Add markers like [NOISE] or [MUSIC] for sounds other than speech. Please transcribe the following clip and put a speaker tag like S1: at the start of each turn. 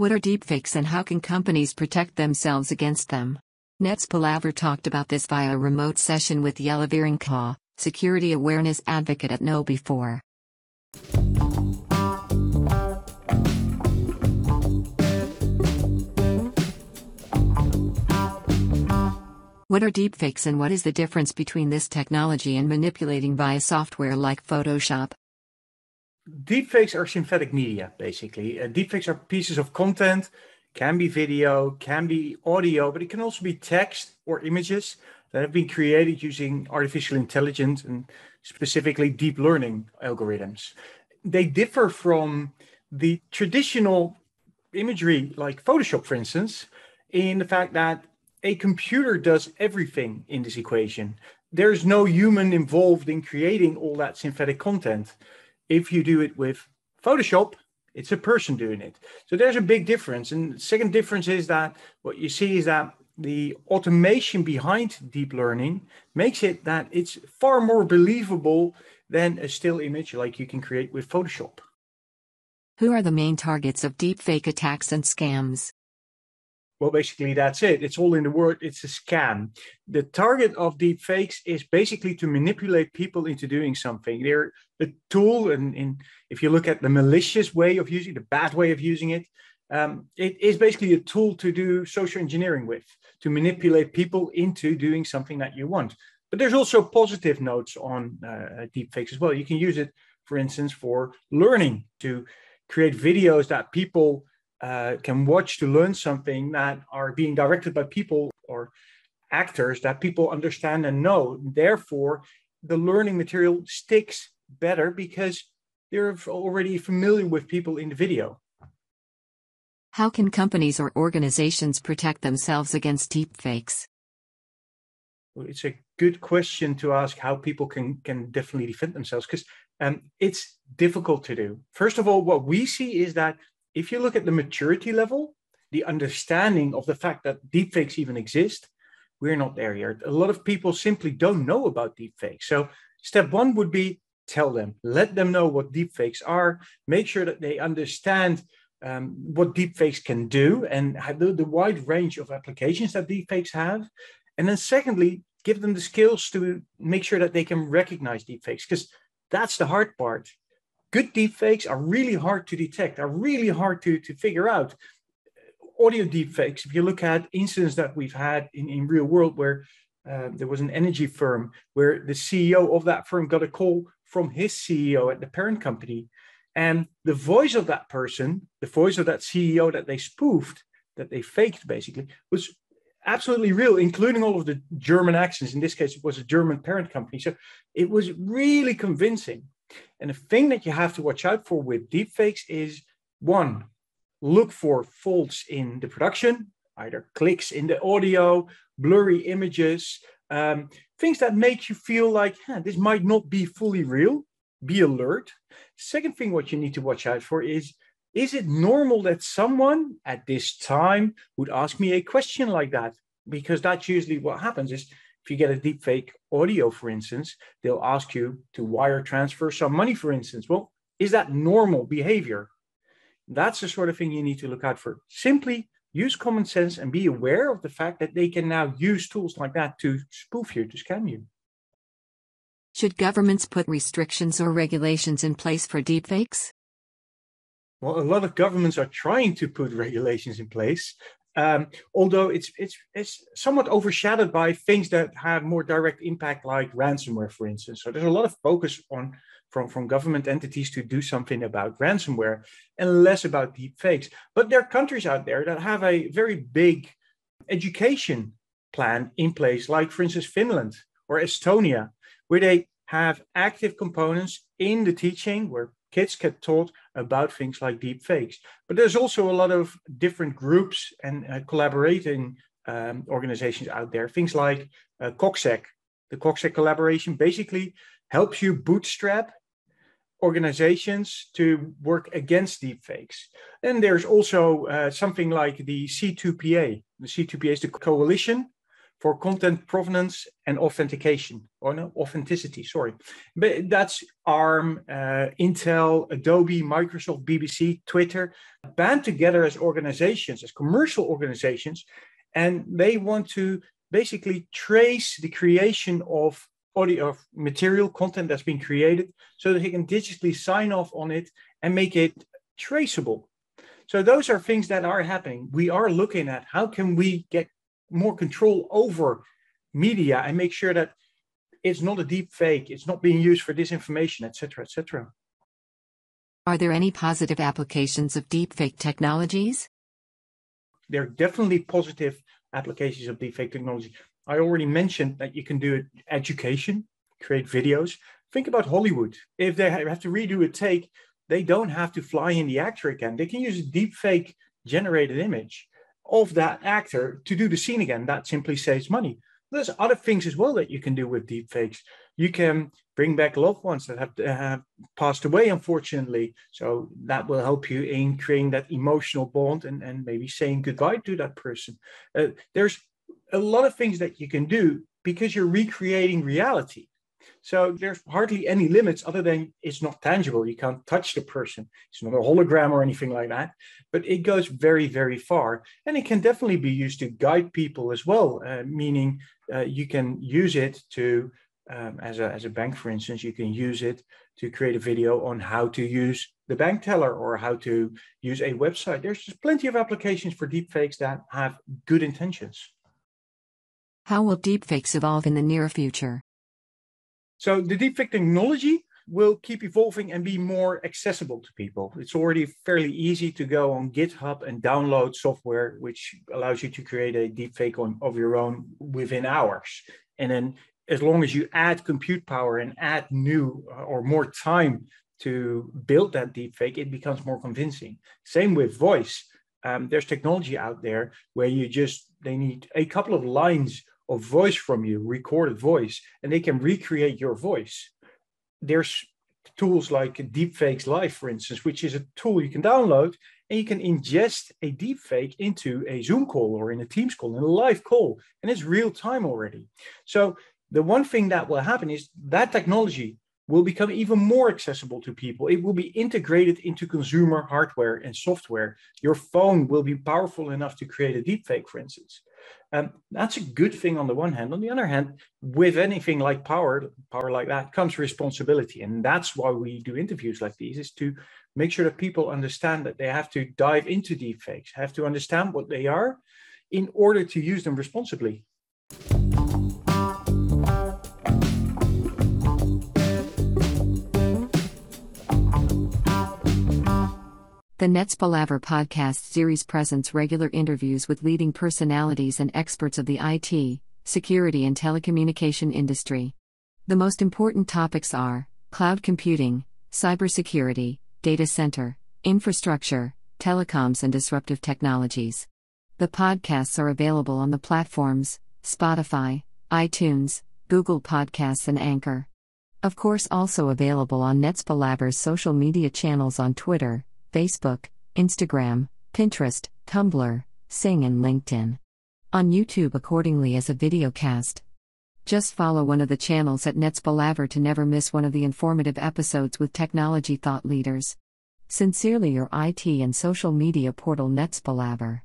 S1: What are deepfakes and how can companies protect themselves against them? Netzpalaver talked about this via a remote session with Jelle Wieringa, security awareness advocate at KnowBe4. What are deepfakes and what is the difference between this technology and manipulating via software like Photoshop?
S2: Deepfakes are synthetic media, basically. Uh, deepfakes are pieces of content, can be video, can be audio, but it can also be text or images that have been created using artificial intelligence and specifically deep learning algorithms. They differ from the traditional imagery, like Photoshop, for instance, in the fact that a computer does everything in this equation. There's no human involved in creating all that synthetic content. If you do it with Photoshop, it's a person doing it. So there's a big difference. And second difference is that what you see is that the automation behind deep learning makes it that it's far more believable than a still image like you can create with Photoshop.
S1: Who are the main targets of deepfake attacks and scams?
S2: Well, basically, that's it. It's all in the word. It's a scam. The target of deep fakes is basically to manipulate people into doing something. They're a tool, and in, if you look at the malicious way of using, the bad way of using it, um, it is basically a tool to do social engineering with, to manipulate people into doing something that you want. But there's also positive notes on uh, deep fakes as well. You can use it, for instance, for learning to create videos that people uh, can watch to learn something that are being directed by people or actors that people understand and know. Therefore, the learning material sticks better because they're already familiar with people in the video.
S1: How can companies or organizations protect themselves against deepfakes?
S2: Well, it's a good question to ask how people can, can definitely defend themselves because um, it's difficult to do. First of all, what we see is that if you look at the maturity level, the understanding of the fact that deepfakes even exist, we're not there yet. A lot of people simply don't know about deepfakes. So, step one would be tell them, let them know what deepfakes are, make sure that they understand um, what deepfakes can do and the, the wide range of applications that deepfakes have. And then, secondly, give them the skills to make sure that they can recognize deepfakes because that's the hard part good deepfakes are really hard to detect, are really hard to, to figure out. Audio deepfakes, if you look at incidents that we've had in, in real world where uh, there was an energy firm where the CEO of that firm got a call from his CEO at the parent company. And the voice of that person, the voice of that CEO that they spoofed, that they faked basically, was absolutely real, including all of the German accents. In this case, it was a German parent company. So it was really convincing. And the thing that you have to watch out for with deepfakes is one, look for faults in the production, either clicks in the audio, blurry images, um, things that make you feel like this might not be fully real. Be alert. Second thing, what you need to watch out for is is it normal that someone at this time would ask me a question like that? Because that's usually what happens is if you get a deep fake audio, for instance, they'll ask you to wire transfer some money, for instance. Well, is that normal behavior? That's the sort of thing you need to look out for. Simply use common sense and be aware of the fact that they can now use tools like that to spoof you, to scam you.
S1: Should governments put restrictions or regulations in place for deepfakes?
S2: Well, a lot of governments are trying to put [LAUGHS] regulations in place. Um, although it's it's it's somewhat overshadowed by things that have more direct impact, like ransomware, for instance. So there's a lot of focus on from from government entities to do something about ransomware and less about deep fakes. But there are countries out there that have a very big education plan in place, like for instance Finland or Estonia, where they have active components in the teaching where kids get taught about things like deep fakes. But there's also a lot of different groups and uh, collaborating um, organizations out there. Things like uh, COCSEC. The COCSEC collaboration basically helps you bootstrap organizations to work against deepfakes. And there's also uh, something like the C2PA. The C2PA is the Coalition for content provenance and authentication, or no, authenticity, sorry. But that's ARM, uh, Intel, Adobe, Microsoft, BBC, Twitter, band together as organizations, as commercial organizations, and they want to basically trace the creation of audio of material content that's been created so that they can digitally sign off on it and make it traceable. So those are things that are happening. We are looking at how can we get more control over media and make sure that it's not a deep fake, it's not being used for disinformation, etc., etc.
S1: Are there any positive applications of deepfake technologies?
S2: There are definitely positive applications of deepfake technology. I already mentioned that you can do education, create videos. Think about Hollywood. If they have to redo a take, they don't have to fly in the actor again. They can use a deepfake generated image of that actor to do the scene again. That simply saves money. There's other things as well that you can do with deepfakes. You can bring back loved ones that have, passed away, unfortunately. So that will help you in creating that emotional bond and, and maybe saying goodbye to that person. Uh, there's a lot of things that you can do because you're recreating reality. So there's hardly any limits other than it's not tangible. You can't touch the person. It's not a hologram or anything like that. But it goes very, very far. And it can definitely be used to guide people as well, uh, meaning uh, you can use it to, um, as, a, as a bank, for instance, you can use it to create a video on how to use the bank teller or how to use a website. There's just plenty of applications for deepfakes that have good intentions.
S1: How will deepfakes evolve in the near future?
S2: So the deepfake technology will keep evolving and be more accessible to people. It's already fairly easy to go on GitHub and download software which allows you to create a deepfake on, of your own within hours. And then as long as you add compute power and add new uh, or more time to build that deepfake, it becomes more convincing. Same with voice. Um, there's technology out there where you just they need a couple of lines of voice from you, recorded voice, and they can recreate your voice. There's tools like DeepFaceLive, for instance, which is a tool you can download and you can ingest a deepfake into a Zoom call or in a Teams call, in a live call, and it's real time already. So the one thing that will happen is that technology will become even more accessible to people. It will be integrated into consumer hardware and software. Your phone will be powerful enough to create a deepfake, for instance. Um, that's a good thing on the one hand. On the other hand, with anything like power, power like that comes responsibility. And that's why we do interviews like these, is to make sure that people understand that they have to dive into deepfakes, have to understand what they are in order to use them responsibly.
S1: The Netzpalaver podcast series presents regular interviews with leading personalities and experts of the IT, security, and telecommunication industry. The most important topics are cloud computing, cybersecurity, data center, infrastructure, telecoms, and disruptive technologies. The podcasts are available on the platforms Spotify, iTunes, Google Podcasts, and Anchor. Of course, also available on Netzpalaver's social media channels on Twitter, Facebook, Instagram, Pinterest, Tumblr, Xing, and LinkedIn. On YouTube, accordingly, as a video cast. Just follow one of the channels at Netzpalaver to never miss one of the informative episodes with technology thought leaders. Sincerely, your IT and social media portal Netzpalaver.